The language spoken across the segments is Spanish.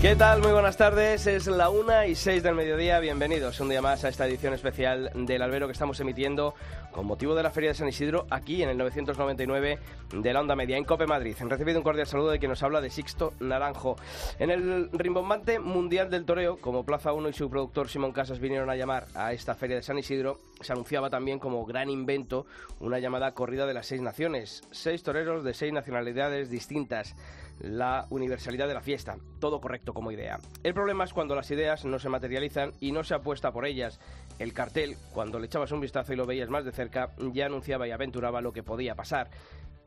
¿Qué tal? Muy buenas tardes. Es la una y seis del mediodía. Bienvenidos un día más a esta edición especial del Albero que estamos emitiendo con motivo de la Feria de San Isidro aquí en el 999 de la Onda Media en Cope Madrid. Han recibido un cordial saludo de quien nos habla de Sixto Naranjo. En el rimbombante mundial del toreo, como Plaza 1 y su productor Simón Casas vinieron a llamar a esta Feria de San Isidro, se anunciaba también como gran invento una llamada corrida de las seis naciones. Seis toreros de seis nacionalidades distintas la universalidad de la fiesta. Todo correcto como idea. El problema es cuando las ideas no se materializan y no se apuesta por ellas. El cartel, cuando le echabas un vistazo y lo veías más de cerca, ya anunciaba y aventuraba lo que podía pasar.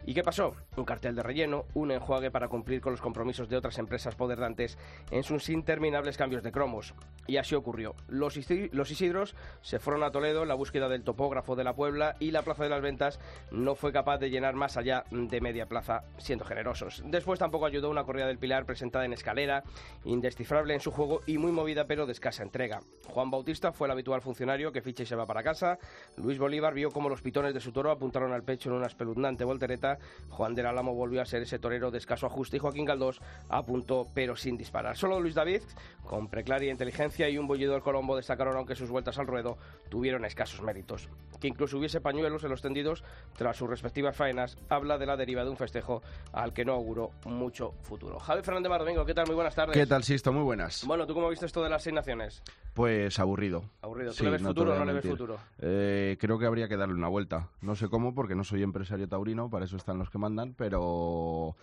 ¿Y qué pasó? Un cartel de relleno, un enjuague para cumplir con los compromisos de otras empresas poderdantes en sus interminables cambios de cromos. Y así ocurrió. Los, Isidros se fueron a Toledo en la búsqueda del topógrafo de la Puebla y la Plaza de las Ventas no fue capaz de llenar más allá de media plaza, siendo generosos. Después tampoco ayudó una corrida del Pilar presentada en escalera, indescifrable en su juego y muy movida pero de escasa entrega. Juan Bautista fue el habitual funcionario que ficha y se va para casa. Luis Bolívar vio cómo los pitones de su toro apuntaron al pecho en una espeluznante voltereta Juan del Álamo volvió a ser ese torero de escaso ajuste y Joaquín Galdós apuntó pero sin disparar. Solo Luis David, con preclaria inteligencia y un bullidor Colombo destacaron aunque sus vueltas al ruedo tuvieron escasos méritos. Que incluso hubiese pañuelos en los tendidos tras sus respectivas faenas habla de la deriva de un festejo al que no auguró mucho futuro. Javi Fernández Mardomingo, ¿qué tal? Muy buenas tardes. ¿Qué tal, Sisto? Muy buenas. Bueno, ¿tú cómo viste esto de las seis naciones? Pues aburrido. Aburrido. ¿Tú le ves futuro o no le ves futuro? Eh, creo que habría que darle una vuelta. No sé cómo, porque no soy empresario taurino, para eso están los que mandan, pero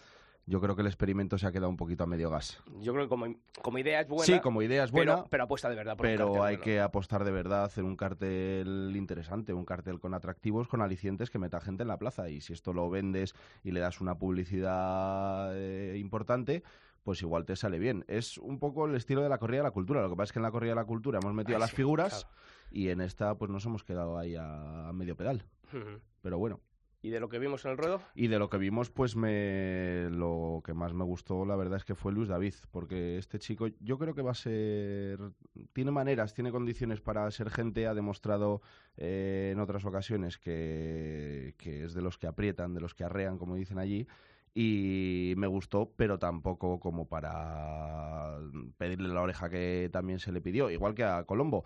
yo creo que el experimento se ha quedado un poquito a medio gas. Yo creo que como, como idea es buena. Sí, como idea es buena. Pero, pero apuesta de verdad. Por pero un hay que apostar de verdad, hacer un cartel interesante, un cartel con atractivos, con alicientes que meta gente en la plaza. Y si esto lo vendes y le das una publicidad eh, importante, pues igual te sale bien. Es un poco el estilo de la corrida de la cultura. Lo que pasa es que en la corrida de la cultura hemos metido a las sí, figuras claro. y en esta pues nos hemos quedado ahí a, a medio pedal. Pero bueno. ¿Y de lo que vimos en el ruedo? Y de lo que vimos, pues me lo que más me gustó, la verdad es que fue Luis David, porque este chico yo creo que va a ser, tiene maneras, tiene condiciones para ser gente, ha demostrado eh, en otras ocasiones que, que es de los que aprietan, de los que arrean, como dicen allí, y me gustó, pero tampoco como para pedirle la oreja que también se le pidió, igual que a Colombo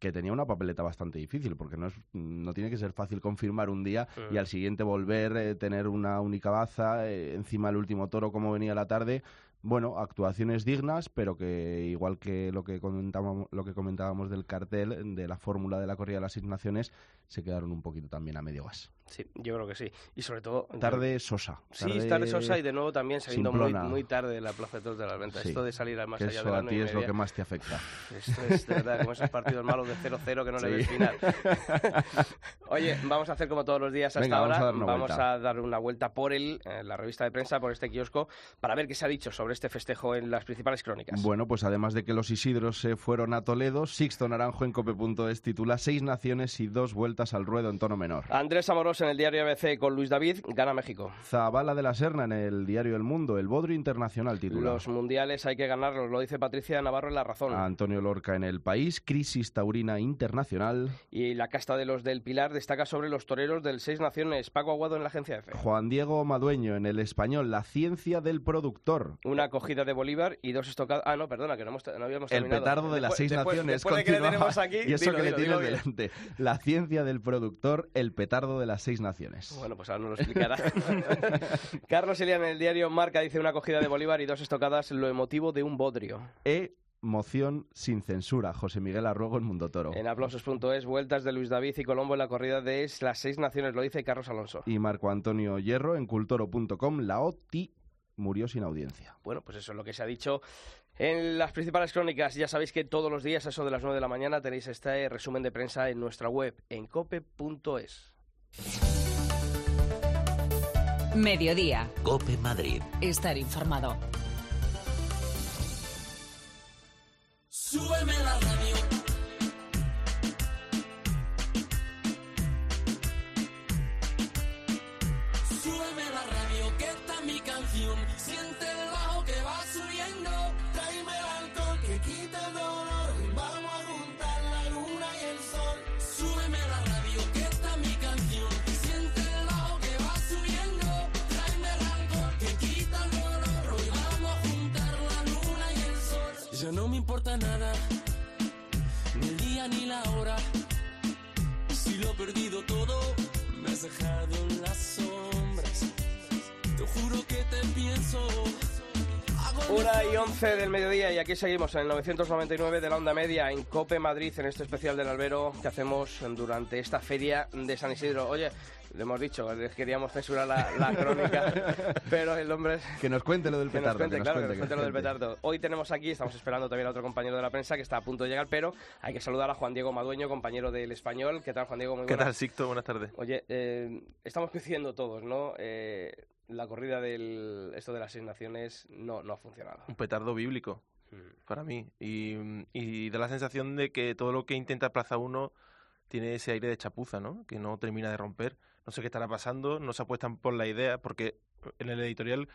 que tenía una papeleta bastante difícil, porque no, es, no tiene que ser fácil confirmar un día y al siguiente volver, eh, tener una única baza, eh, encima el último toro como venía la tarde. Bueno, actuaciones dignas, pero que igual que lo que comentábamos, lo que comentábamos del cartel, de la fórmula de la corrida de las seis naciones, se quedaron un poquito también a medio gas. Sí, yo creo que sí. Y sobre todo... Tarde sosa. Sí, tarde sosa y de nuevo también saliendo muy, muy tarde de la Plaza de Toros de las Ventas. Sí. Esto de salir al más allá eso de la a nueve ti es lo que más te afecta. Esto es de verdad, como esos partidos malos de 0-0 que no le Sí. ves final. Oye, vamos a hacer como todos los días hasta Venga, vamos ahora. a dar una vamos vuelta. a dar una vuelta por el, eh, la revista de prensa, por este kiosco, para ver qué se ha dicho sobre este festejo en las principales crónicas. Bueno, pues además de que los Isidros se fueron a Toledo, Sixto Naranjo en cope.es titula Seis naciones y dos vueltas al ruedo en tono menor. Andrés Amorós en el diario ABC con Luis David, gana México. Zabala de la Serna en el diario El Mundo, el Bodrio Internacional titula. Los mundiales hay que ganarlos, lo dice Patricia Navarro en La Razón. Antonio Lorca en El País, Crisis Taurina Internacional. Y la casta de los del Pilar destaca sobre los toreros del Seis Naciones. Paco Aguado en la agencia F. Juan Diego Madueño en El Español, La ciencia del productor. Una acogida de Bolívar y dos estocadas. Ah, no, perdona, que no, hemos, no habíamos El terminado. petardo de las Después- seis después- naciones. Después de que le tenemos aquí, y eso dilo, que le tienes delante. La ciencia del productor, el petardo de las seis naciones. Bueno, pues ahora nos lo explicará. Carlos Elian en el diario Marca dice una acogida de Bolívar y dos estocadas, lo emotivo de un bodrio. E moción sin censura. José Miguel Arruego en Mundo Toro. En aplausos.es, vueltas de Luis David y Colombo en la corrida de las seis naciones, lo dice Carlos Alonso. Y Marco Antonio Hierro en cultoro.com, la OTI murió sin audiencia. Bueno, pues eso es lo que se ha dicho En las principales crónicas, ya sabéis que todos los días, a eso de las 9 de la mañana, tenéis este resumen de prensa en nuestra web, en cope.es. Mediodía. Cope Madrid. Estar informado. Súbeme la radio. Importa nada, ni el día ni la hora. Si lo he perdido todo, me has dejado en las sombras. Te juro que te pienso. Una y once del mediodía y aquí seguimos en el 999 de la onda media en Cope Madrid en este especial del albero que hacemos durante esta feria de San Isidro. Oye, le hemos dicho, les queríamos censurar la, la crónica, pero el hombre es- Que nos cuente lo del que nos petardo. cuente, que nos claro, que cuente, nos cuente lo del cuente. petardo. Hoy tenemos aquí, estamos esperando también a otro compañero de la prensa que está a punto de llegar, pero hay que saludar a Juan Diego Madueño, compañero del Español. ¿Qué tal, Juan Diego? Muy ¿Qué buenas. tal, Sixto? Buenas tardes. Oye, eh, estamos coincidiendo todos, ¿no? Eh, la corrida del esto de las seis naciones no, no ha funcionado. Un petardo bíblico Mm. para mí. Y, y da la sensación de que todo lo que intenta Plaza 1 tiene ese aire de chapuza, ¿no? Que no termina de romper. No sé qué estará pasando, no se apuestan por la idea, porque en el editorial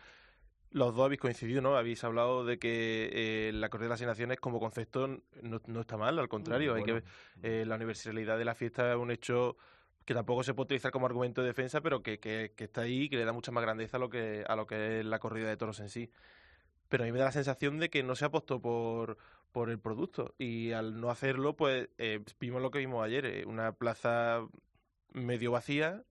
los dos habéis coincidido, ¿no? Habéis hablado de que eh, la corrida de las naciones como concepto no, no está mal, al contrario, hay que Bueno, eh, la universalidad de la fiesta es un hecho que tampoco se puede utilizar como argumento de defensa, pero que, que, que está ahí y que le da mucha más grandeza a lo que a lo que es la corrida de toros en sí. Pero a mí me da la sensación de que no se apostó por, por el producto y al no hacerlo, pues eh, vimos lo que vimos ayer, eh, una plaza medio vacía,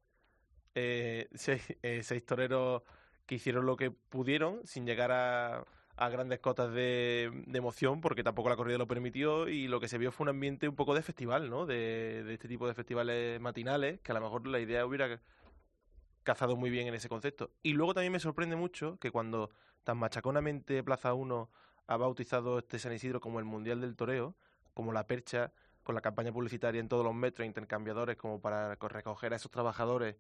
eh, seis, eh, seis toreros que hicieron lo que pudieron sin llegar a, grandes cotas de, emoción porque tampoco la corrida lo permitió y lo que se vio fue un ambiente un poco de festival, ¿no? De, este tipo de festivales matinales que a lo mejor la idea hubiera cazado muy bien en ese concepto. Y luego también me sorprende mucho que cuando tan machaconamente Plaza 1 ha bautizado este San Isidro como el Mundial del Toreo, como la percha, con la campaña publicitaria en todos los metros, intercambiadores como para co- recoger a esos trabajadores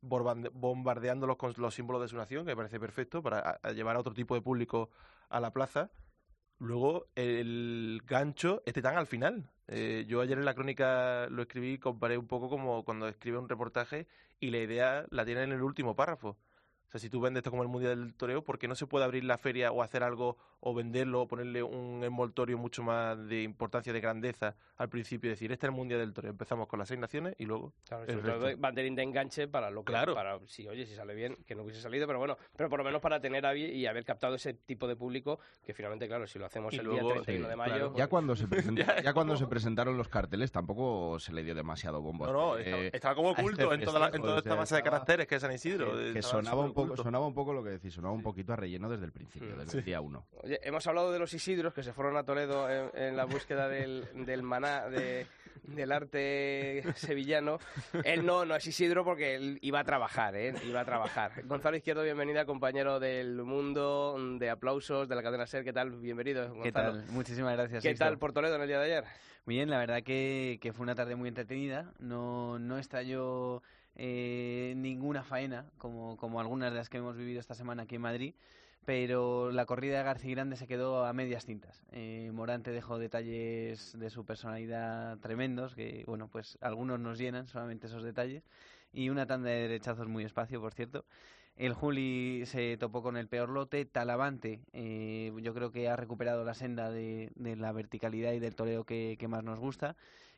bombardeándolos con los símbolos de su nación, que me parece perfecto, para a- llevar a otro tipo de público a la plaza. Luego, el gancho este tan al final. Eh, yo ayer en la crónica lo escribí y comparé un poco como cuando escribe un reportaje y la idea la tiene en el último párrafo. O sea, si tú vendes esto como el Mundial del Toreo, ¿por qué no se puede abrir la feria o hacer algo o venderlo o ponerle un envoltorio mucho más de importancia, de grandeza al principio? Decir, este es el Mundial del Toreo. Empezamos con las seis naciones y luego Claro, el sobre todo banderín de enganche para lo que Claro. para si oye si sale bien que no hubiese salido pero bueno pero por lo menos para tener y haber captado ese tipo de público que finalmente claro si lo hacemos Y el luego, día 31 sí, de mayo claro. pues- Ya cuando se present- Ya, ya cuando se presentaron los carteles tampoco se le dio demasiado bombo. No, no, Eh, estaba, estaba como este oculto en toda, la- en toda esta sea, masa de caracteres que es San Isidro. que, sonaba un poco sonaba un poco lo que decís sonaba un poquito a relleno desde el principio Mm. desde el día uno Oye, hemos hablado de los Isidros que se fueron a Toledo en, en la búsqueda del, del maná de- del arte sevillano. Él no, no es Isidro porque él iba a trabajar, ¿eh? Iba a trabajar. Gonzalo Izquierdo, bienvenida, compañero del mundo, de aplausos, de la cadena SER. ¿Qué tal? Bienvenido, Gonzalo. ¿Qué tal? Muchísimas gracias. ¿Qué tal por Toledo en el día de ayer? Muy bien, la verdad que, que fue una tarde muy entretenida. No, no estalló eh, ninguna faena, como, como algunas de las que hemos vivido esta semana aquí en Madrid, pero la corrida de García Grande se quedó a medias tintas. Eh, Morante dejó detalles de su personalidad tremendos, que bueno, pues algunos nos llenan solamente esos detalles, y una tanda de derechazos muy espacio, por cierto. El Juli se topó con el peor lote. Talavante, eh, yo creo que ha recuperado la senda de, la verticalidad y del toreo que, que más nos gusta.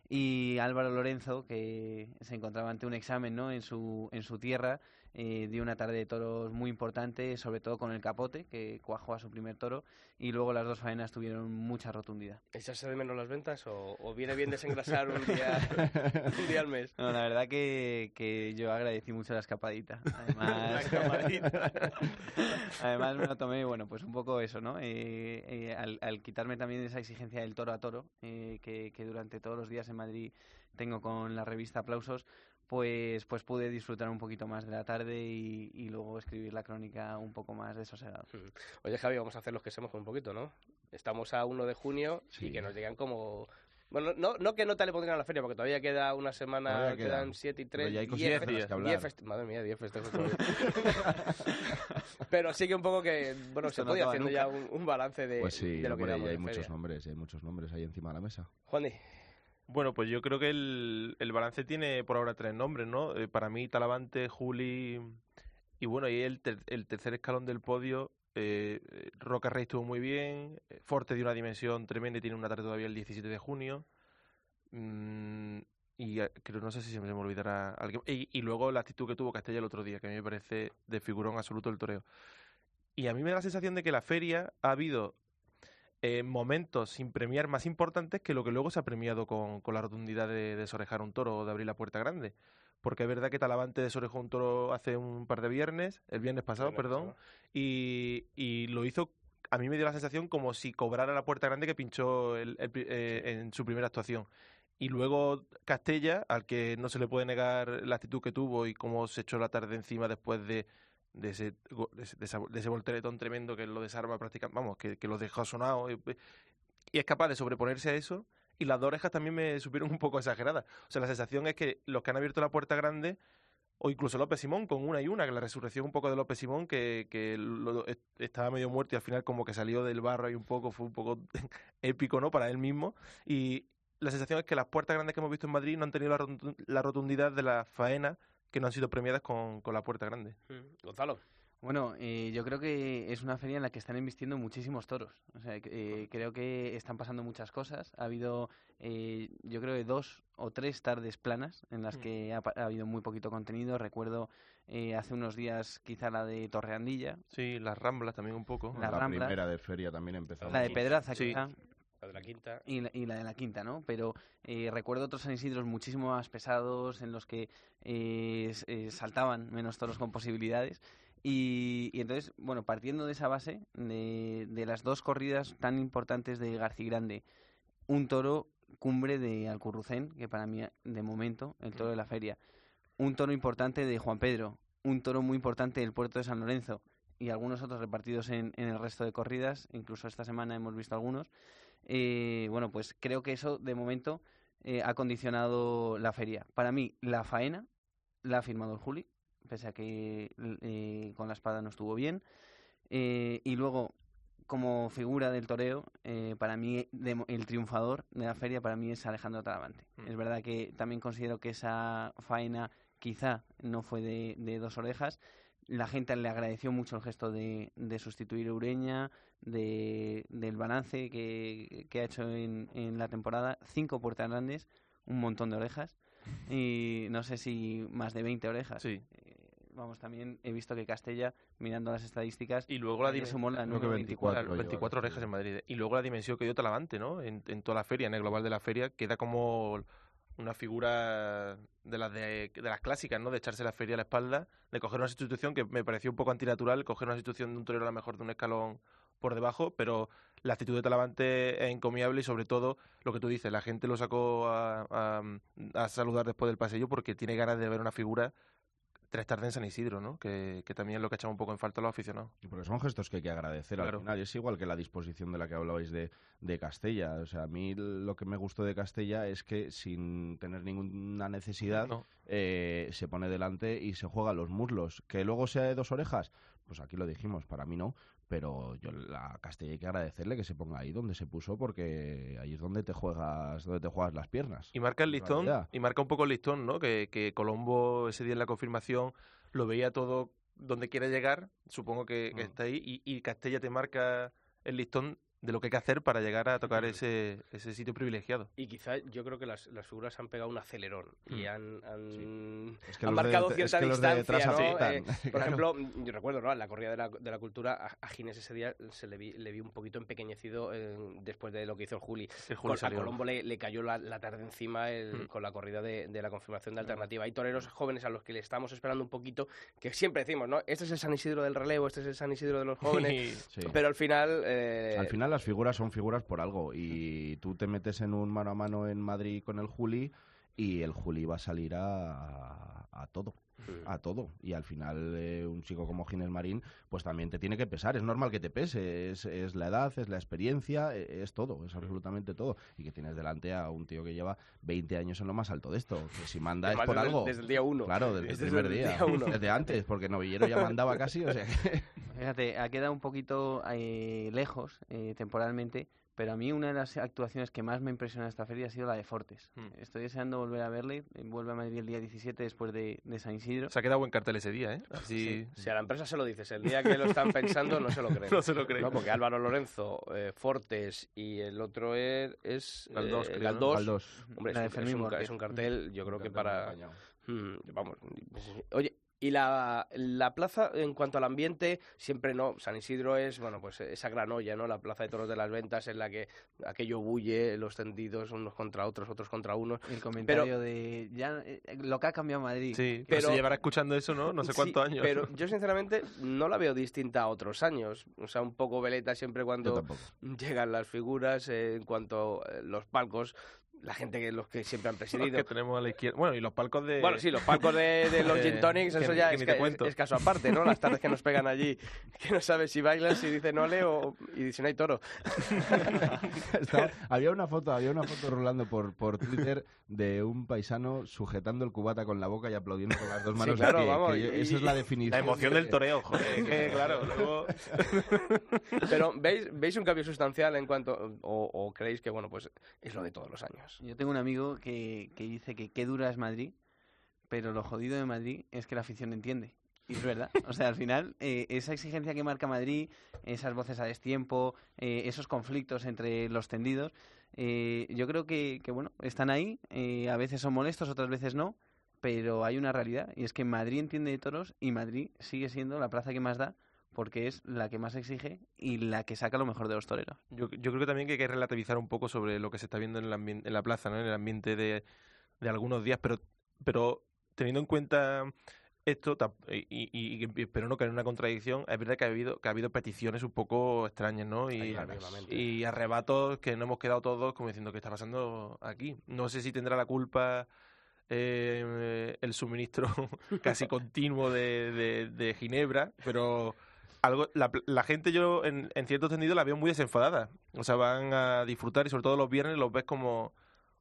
Y Álvaro Lorenzo, que se encontraba ante un examen ¿no? en, su, en su tierra, eh, dio una tarde de toros muy importante, sobre todo con el capote, que cuajó a su primer toro. Y luego las dos faenas tuvieron mucha rotundidad. ¿Echarse de menos las ventas o, o viene bien desengrasar un día, un día al mes? No, la verdad que, que yo agradecí mucho la escapadita. Además, La escapadita. Además me lo tomé, bueno, pues un poco eso, ¿no? Eh, eh, al, al quitarme también esa exigencia del toro a toro, eh, que, que durante todos los días en Madrid tengo con la revista Aplausos, pues, pues pude disfrutar un poquito más de la tarde y, y luego escribir la crónica un poco más desosegado. Oye, Javi, vamos a hacer los que somos un poquito, ¿no? Estamos a 1 de junio y Sí. que nos digan como... Bueno, no, no que nota le pondrían a la feria, porque todavía queda una semana, Todavía quedan quedan. 7 y Pero 3, ya hay 10 cositas días que Madre mía, 10 festejos todavía. Pero sí que un poco que, bueno, Esto se no podía haciendo ya un, un balance de, Pues sí, de lo que hombre, llevamos y hay muchos feria. nombres, hay muchos nombres ahí encima de la mesa. Juani, Bueno, pues yo creo que el, el balance tiene por ahora tres nombres, ¿no? Eh, para mí, Talavante, Juli y bueno, y el, ter- el tercer escalón del podio, eh, eh, Roca Rey estuvo muy bien, eh, Forte dio una dimensión tremenda y tiene una tarde todavía el 17 de junio. Mm, y creo, no sé si se me olvidará alguien. Y, y luego la actitud que tuvo Castella el otro día, que a mí me parece de figurón absoluto el toreo. Y a mí me da la sensación de que la feria ha habido eh, momentos sin premiar más importantes que lo que luego se ha premiado con, con la rotundidad de desorejar un toro o de abrir la puerta grande. Porque es verdad que Talavante desorejó un toro hace un par de viernes, el viernes pasado, Viernes perdón, pasado. y, y lo hizo, a mí me dio la sensación como si cobrara la puerta grande que pinchó el- el eh, en su primera actuación. Y luego Castella, al que no se le puede negar la actitud que tuvo y cómo se echó la tarde encima después de, de ese, de ese, de ese volteretón tremendo que lo desarma prácticamente, vamos, que, que lo dejó sonado. Y, y es capaz de sobreponerse a eso. Y las dos orejas también me supieron un poco exageradas. O sea, la sensación es que los que han abierto la puerta grande, o incluso López Simón con una y una, que la resurrección un poco de López Simón, que, lo- est- estaba medio muerto y al final como que salió del barro ahí un poco, fue un poco épico, ¿no? Para él mismo. Y la sensación es que las puertas grandes que hemos visto en Madrid no han tenido la, rotu- la rotundidad de las faenas que no han sido premiadas con, con la puerta grande. Mm, Gonzalo. Bueno, eh, yo creo que es una feria en la que están invirtiendo muchísimos toros. O sea, eh, creo que están pasando muchas cosas. Ha habido, eh, yo creo que dos o tres tardes planas en las Mm. que ha, ha habido muy poquito contenido. Recuerdo eh, hace unos días quizá la de Torreandilla, Sí, las ramblas también un poco. La La, Rambla. primera de feria también empezó. la de. Pedraza Sí. quizá. La de la quinta. y la, la de la quinta, ¿no? Pero eh, recuerdo otros San Isidros muchísimo más pesados en los que eh, eh, saltaban menos toros con posibilidades. Y, entonces, bueno, partiendo de esa base, de, de las dos corridas tan importantes de García Grande, un toro cumbre de Alcurrucén, que para mí, de momento, el toro de la feria, un toro importante de Juan Pedro, un toro muy importante del puerto de San Lorenzo y algunos otros repartidos en, en el resto de corridas, incluso esta semana hemos visto algunos. Eh, bueno, pues creo que eso de momento eh, ha condicionado la feria. Para mí, la faena la ha firmado el Juli, pese a que eh, con la espada no estuvo bien. Eh, y luego, como figura del toreo, para mí de el triunfador de la feria para mí es Alejandro Talavante. Mm. Es verdad que también considero que esa faena quizá no fue de, de dos orejas. La gente le agradeció mucho el gesto de, de sustituir a Ureña, de, del balance que, que ha hecho en, en la temporada. Cinco puertas grandes, un montón de orejas y no sé si más de 20 orejas. Sí. Eh, vamos, también he visto que Castella, mirando las estadísticas, Y luego la dimensión. sumó la Creo que número 24. 24. lo lleva 24 Castilla. orejas en Madrid. Y luego la dimensión que dio Talavante, ¿no? En, en toda la feria, en el global de la feria, queda como una figura de las de, las clásicas, ¿no? De echarse la feria a la espalda, de coger una sustitución que me pareció un poco antinatural, coger una sustitución de un torero a lo mejor de un escalón por debajo, pero la actitud de Talavante es encomiable y sobre todo lo que tú dices, la gente lo sacó a, a- a saludar después del pasillo porque tiene ganas de ver una figura tres tardes en San Isidro, ¿no? Que, que también es lo que echamos un poco en falta a los aficionados. Y Porque son gestos que hay que agradecer Claro. al final. Es igual que la disposición de la que hablabais de, de Castella. O sea, a mí lo que me gustó de Castella es que sin tener ninguna necesidad No. eh, se pone delante y se juega los muslos. Que luego sea de dos orejas, pues aquí lo dijimos, para mí no. Pero yo a Castella hay que agradecerle que se ponga ahí donde se puso porque ahí es donde te juegas, donde te juegas las piernas. Y marca el listón, y marca un poco el listón, ¿no? Que, que Colombo ese día en la confirmación lo veía todo donde quiere llegar, supongo que, que Mm. está ahí, y, y Castella te marca el listón de lo que hay que hacer para llegar a tocar ese, ese sitio privilegiado. Y quizá yo creo que las, las figuras han pegado un acelerón y Mm. han, han, Es que han de- marcado es cierta que distancia, ¿no? Eh, por Claro. ejemplo, yo recuerdo, ¿no? En la corrida de la, de la cultura, a, a Ginés ese día se le vi, le vi un poquito empequeñecido eh, después de lo que hizo el Juli. El Juli Col- a. Colombo le, le cayó la, la tarde encima el- Mm. con la corrida de, de la confirmación de alternativa. Hay toreros jóvenes a los que le estamos esperando un poquito, que siempre decimos, ¿no? Este es el San Isidro del relevo, este es el San Isidro de los jóvenes. Sí. Pero al final... eh, Al final las figuras son figuras por algo. Y tú te metes en un mano a mano en Madrid con el Juli y el Juli va a salir a, a todo a todo. Y al final, eh, un chico como Ginés Marín, pues también te tiene que pesar. Es normal que te pese. Es, es la edad, es la experiencia, e- es todo, es absolutamente todo. Y que tienes delante a un tío que lleva 20 años en lo más alto de esto. Que si manda es por desde- algo. desde el día uno. Claro, desde, Es el desde primer el día. día uno. Desde antes, porque Novillero ya mandaba casi. O sea que... Fíjate, ha quedado un poquito eh, lejos eh, temporalmente, pero a mí una de las actuaciones que más me impresiona de esta feria ha sido la de Fortes. Mm. Estoy deseando volver a verle. eh, Vuelve a Madrid el día 17 después de, de San Isidro. Se ha quedado buen cartel ese día, ¿eh? Así... Si a la empresa se lo dices, el día que lo están pensando no se lo creen. No se lo creen. No, porque Álvaro Lorenzo, eh, Fortes y el otro es, es Galdós, eh, creo, ¿no? Galdós. Galdós. Hombre, La de es, un, es un cartel, yo creo que para... acompañado. Mm, vamos, oye, y la, la plaza, en cuanto al ambiente, siempre no. San Isidro es, bueno, pues esa gran olla, ¿no? La plaza de toros de las ventas en la que aquello bulle, los tendidos unos contra otros, otros contra unos. El comentario de ya eh, lo que ha cambiado Madrid. Sí, Pero- pero se llevará escuchando eso, ¿no? No sé Sí, cuántos años. Pero yo, sinceramente, no la veo distinta a otros años. O sea, un poco veleta siempre cuando llegan las figuras, eh, en cuanto a los palcos, la gente que los que siempre han Los presidido. que tenemos a la izquierda. Bueno, y los palcos de. Bueno, sí, los palcos de, de los gin tonics, eso ya es, caso aparte, ¿no? Las tardes que nos pegan allí, que no sabes si bailan, si dicen ole o y si no hay toro. Estaba- había una foto, había una foto rolando por, por Twitter de un paisano sujetando el cubata con la boca y aplaudiendo con las dos manos. de claro, vamos, que yo- y- esa es la definición. La emoción de- del toreo, joder. que, claro, luego. Pero ¿veis, ¿veis un cambio sustancial en cuanto, o, o creéis que, bueno, pues es lo de todos los años? Yo tengo un amigo que, que dice que qué dura es Madrid, pero lo jodido de Madrid es que la afición entiende. Y es verdad. O sea, al final, eh, esa exigencia que marca Madrid, esas voces a destiempo, eh, esos conflictos entre los tendidos, eh, yo creo que, que, bueno, están ahí. eh, a veces son molestos, otras veces no. Pero hay una realidad, y es que Madrid entiende de toros y Madrid sigue siendo la plaza que más da porque es la que más exige y la que saca lo mejor de los toreros. Yo, yo creo que también que hay que relativizar un poco sobre lo que se está viendo en, el en la plaza, ¿no? En el ambiente de, de algunos días, pero, pero teniendo en cuenta esto, y, y- y espero no caer en una contradicción, es verdad que ha habido, que ha habido peticiones un poco extrañas, ¿no? Y, arrebatos que no hemos quedado todos como diciendo qué está pasando aquí. No sé si tendrá la culpa eh, el suministro casi continuo de, de- de Ginebra, pero algo la, la gente yo en, en cierto sentido la veo muy desenfadada. O sea, van a disfrutar y sobre todo los viernes los ves como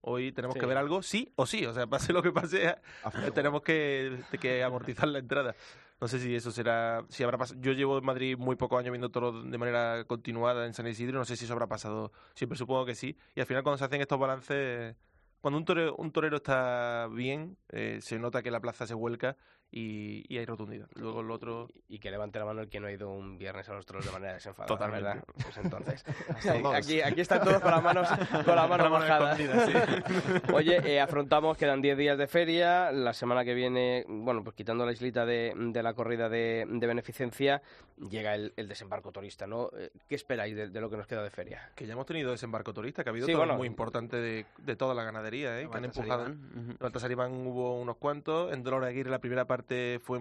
hoy tenemos Sí. que ver algo, sí o sí. O sea, pase lo que pase, tenemos que, que amortizar la entrada. No sé si eso será, si habrá pasado. Yo llevo en Madrid muy pocos años viendo toros de manera continuada en San Isidro, no sé si eso habrá pasado siempre, supongo que sí. Y al final cuando se hacen estos balances, cuando un torero, un torero está bien, eh, se nota que la plaza se vuelca y, y hay rotundidad. Luego lo otro... Y, que levante la mano el que no ha ido un viernes a los toros de manera desenfadada, Totalmente. ¿verdad? Pues entonces, aquí, aquí están todos con las manos, con la mano bajada. escondida, Oye, eh, afrontamos, quedan 10 días de feria, la semana que viene, bueno, pues quitando la islita de, de la corrida de, de beneficencia, llega el, el desembarco turista, ¿no? Eh, ¿Qué esperáis de, de lo que nos queda de feria? Que ya hemos tenido desembarco turista, que ha habido Sí, toros bueno. muy importante de, de toda la ganadería, ¿eh? que han empujado. En Baltasar Iván hubo unos cuantos. En Dolores Aguirre la primera parte fue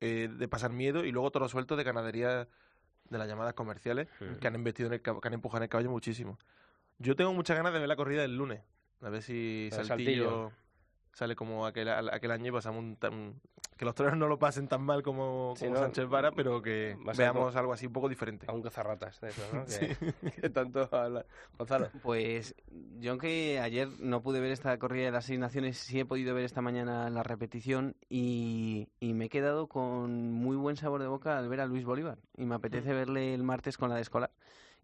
eh, de pasar miedo y luego todo suelto de ganadería de las llamadas comerciales que han investido en el que han empujado en el caballo muchísimo. Yo tengo muchas ganas de ver la corrida del lunes. A ver si Saltillo, Saltillo. Sale como aquel, aquel año y pasamos un tan- que los toreros no lo pasen tan mal como, Sí, como ¿no? Sánchez Vara, pero que veamos algo así un poco diferente. A un cazarratas de eso, ¿no? Que, que tanto habla. Gonzalo. Pues yo aunque ayer no pude ver esta corrida de las seis naciones, sí he podido ver esta mañana la repetición y, y me he quedado con muy buen sabor de boca al ver a Luis Bolívar y me apetece verle el martes con la de escolar.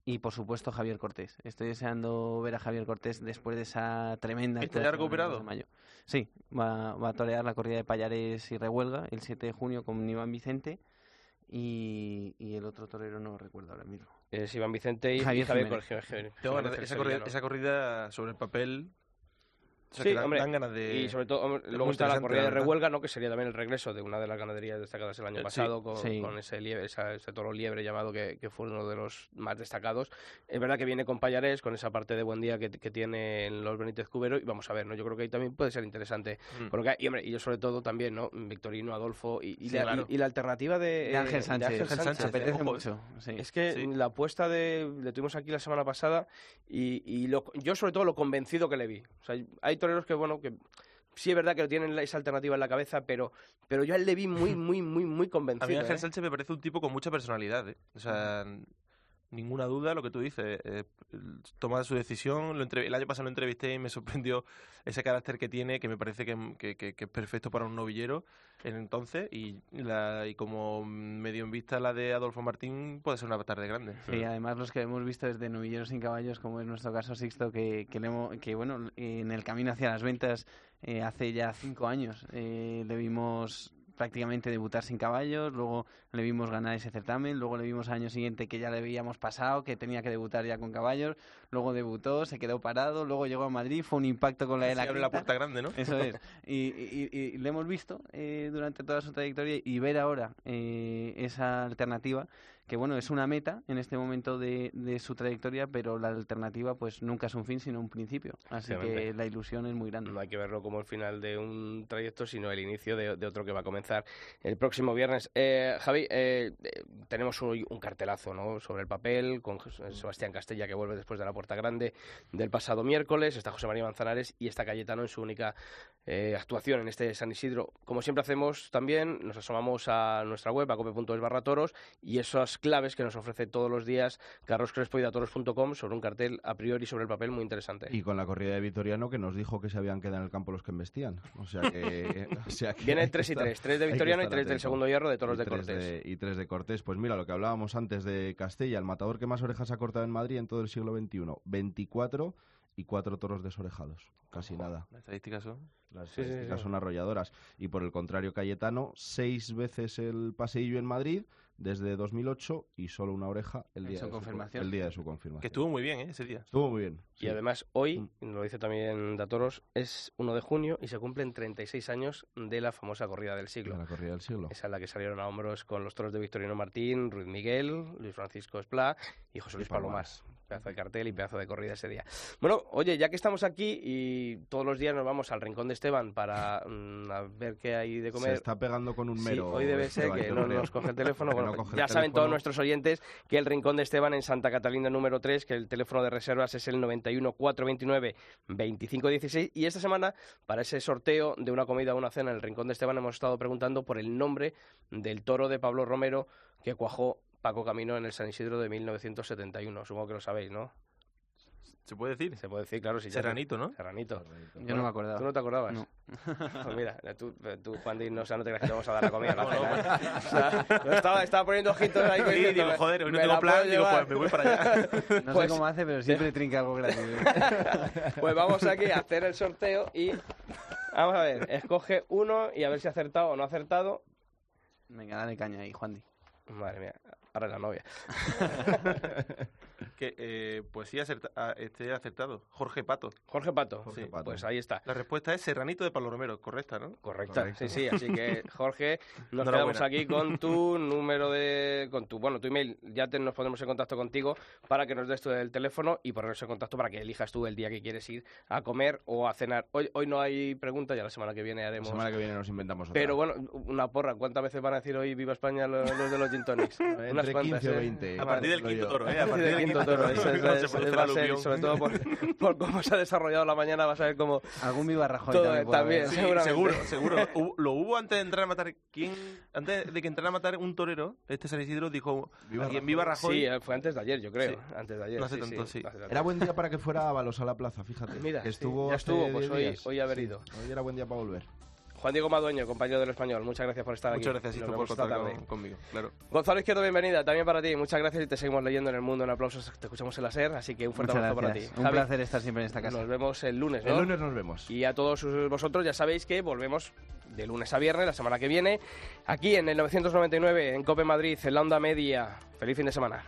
Y por supuesto Javier Cortés. Estoy deseando ver a Javier Cortés después de esa tremenda ¿Está ya recuperado? de mayo. Sí, va, va a torear la corrida de Payares y Rehuelga el 7 de junio con Iván Vicente y, y el otro torero no recuerdo ahora mismo. Es Iván Vicente y Javier Javier Jiménez. Cor- Jiménez, Tengo Jiménez, ganas de- el esa, corrida, sevillano. esa corrida sobre el papel o sea, Sí, que dan, hombre, dan ganas de... Y sobre todo, hombre, luego está la corrida de rehuelga, ¿no? Que sería también el regreso de una de las ganaderías destacadas el año Eh, sí, pasado, con, sí. con ese liebre, esa- ese toro liebre llamado que, que fue uno de los más destacados. Es verdad que viene con Payarés, con esa parte de buen día que, que tiene en los Benítez Cubero, y vamos a ver, ¿no? Yo creo que ahí también puede ser interesante. Mm. Por lo que- y, hombre, y yo sobre todo también, ¿no? Victorino, Adolfo, y, y Sí, la, claro. y- y la alternativa de, De Ángel Sánchez. Ángel Ángel Sánchez, Sánchez, apetece mucho. sí. es que Sí. la apuesta de le tuvimos aquí la semana pasada y, y lo- yo sobre todo lo convencido que le vi. O sea, hay toreros que, bueno, que sí es verdad que tienen esa alternativa en la cabeza, pero, pero yo a él le vi muy, muy, muy, muy A convencido. mí Ángel ¿eh? Sánchez me parece un tipo con mucha personalidad, ¿eh? O sea, ninguna duda lo que tú dices. eh, toma su decisión. Lo El año pasado lo entrevisté y me sorprendió ese carácter que tiene, que me parece que, que- que- es perfecto para un novillero en entonces. Y, la, y como medio en vista la de Adolfo Martín, puede ser una tarde grande. Sí, además los que hemos visto desde Novilleros sin Caballos, como es nuestro caso Sixto, que, que, le hemos- que, bueno, en el camino hacia las ventas eh, hace ya cinco años eh, le vimos prácticamente debutar sin caballos, luego le vimos ganar ese certamen, luego le vimos al año siguiente que ya le habíamos pasado, que tenía que debutar ya con caballos, luego debutó, se quedó parado, luego llegó a Madrid, fue un impacto con la de la abre la puerta grande, ¿no? Eso es. Y, y, y- y le hemos visto eh, durante toda su trayectoria y ver ahora eh, esa alternativa, que bueno, es una meta en este momento de, de su trayectoria, pero la alternativa pues nunca es un fin, sino un principio. Así que la ilusión es muy grande. No hay que verlo como el final de un trayecto, sino el inicio de, de otro que va a comenzar el próximo viernes. Eh, Javi, eh, eh, tenemos hoy un cartelazo ¿no? sobre el papel con Sebastián Castella, que vuelve después de la Grande del pasado miércoles. Está José María Manzanares y está Cayetano en su única eh, actuación en este San Isidro. Como siempre hacemos también, nos asomamos a nuestra web, a cope.es barra toros, y esas claves que nos ofrece todos los días Carlos Crespo y datoros.com sobre un cartel a priori sobre el papel muy interesante. Y con la corrida de Vitoriano que nos dijo que se habían quedado en el campo los que embestían. O sea que. o sea que Viene hay que 3 y estar- 3, 3 de Victoriano y estar 3 del segundo hierro de Toros de Cortés. y tres de Cortés. Pues mira, lo que hablábamos antes de Castella, el matador que más orejas ha cortado en Madrid en todo el siglo XXI. 24 y cuatro toros desorejados. Casi nada. Las estadísticas son. Las Sí, sí, estadísticas sí. son arrolladoras. Y por el contrario, Cayetano, seis veces el paseillo en Madrid desde 2008 y solo una oreja el día, su de, su, confirmación. el día de su confirmación. Que estuvo muy bien, ¿eh? Ese día. Estuvo muy bien. Y sí. además hoy, lo dice también Datoros, es 1 de junio y se cumplen 36 años de la famosa corrida del de siglo. la corrida del siglo. Esa en la que salieron a hombros con los toros de Victorino Martín, Ruiz Miguel, Luis Francisco Esplá y José Luis Y. Palomares. Pedazo de cartel y pedazo de corrida ese día. Bueno, oye, ya que estamos aquí y todos los días nos vamos al rincón de Esteban para mm, a ver qué hay de comer. Se está pegando con un Sí, mero. hoy debe ser que no nos coge el teléfono. Bueno, no coge el ya saben todos nuestros oyentes que el Rincón de Esteban en Santa Catalina número 3, que el teléfono de reservas es el 91 429 2516 y esta semana para ese sorteo de una comida o una cena en el Rincón de Esteban hemos estado preguntando por el nombre del toro de Pablo Romero que cuajó Paco Camino en el San Isidro de 1971. Supongo que lo sabéis, ¿no? ¿Se puede decir? Se puede decir, claro, si ya- Serranito, ¿no? Serranito. Yo no me acordaba. ¿Tú no te acordabas? No. Pues mira, tú, tú Juan Di, no, o sea, no te creas que te vamos a dar la comida. la No, cena, no, ¿eh? O sea, yo estaba, estaba poniendo ojitos ahí. Sí, diciendo, digo, joder, hoy no tengo la plan, digo, pues me voy para allá. No Pues- sé cómo hace, pero siempre trinca algo gratis. Pues vamos aquí a hacer el sorteo y vamos a ver, escoge uno y a ver si ha acertado o no ha acertado. Venga, dale caña ahí, Juan Di. Madre mía, ahora es la novia. Que, eh, pues sí, acerta- ah, este acertado. Jorge Pato. Jorge Pato. Jorge Sí, Pato. Pues ahí está. La respuesta es Serranito de Pablo Romero, correcta, ¿no? Correcta, Correcto. sí, sí, así que Jorge, nos Enhorabuena. quedamos aquí con tu número de, con tu, bueno, tu email, ya te, nos pondremos en contacto contigo para que nos des tu el teléfono y ponernos en contacto para que elijas tú el día que quieres ir a comer o a cenar. Hoy, hoy no hay pregunta, ya la semana que viene La haremos. semana que viene nos inventamos otra. Pero bueno, una porra, ¿cuántas veces van a decir hoy Viva España los, los de los Gin Tonics? Unas Entre cuantas, 15 o ¿eh? 20. A partir del quinto toro, ¿eh? A partir del quinto toro, eso va a ser, sobre todo por, por cómo se ha desarrollado la mañana, vas a ver cómo Algún viva Rajoy Todo, también. también. Sí, seguro, seguro. Lo hubo antes de entrar a matar. ¿Quién? Antes de que entrara a matar un torero, este San Isidro dijo: Viva alguien Rajoy". viva Rajoy. Sí, eh, fue antes de ayer, yo creo. Sí. Antes de ayer. No hace tanto, sí. no hace tanto. Era buen día para que fuera Ábalos a la plaza, fíjate. Mira, que sí, estuvo ya estuvo, pues 10 hoy- hoy haber ido. Hoy era buen día para volver. Juan Diego Madueño, compañero del Español, muchas gracias por estar aquí. Muchas gracias, Nos por esta tarde. con- conmigo. Claro. Gonzalo Izquierdo, bienvenida, también para ti. Muchas gracias y te seguimos leyendo en el mundo. Un aplauso, te escuchamos en la SER, así que un fuerte Muchas abrazo para ti. Un Javi, placer estar siempre en esta casa. Nos vemos el lunes, ¿no? El lunes nos vemos. Y a todos vosotros ya sabéis que volvemos de lunes a viernes, la semana que viene, aquí en el 999, en Cope Madrid, en la onda media. Feliz fin de semana.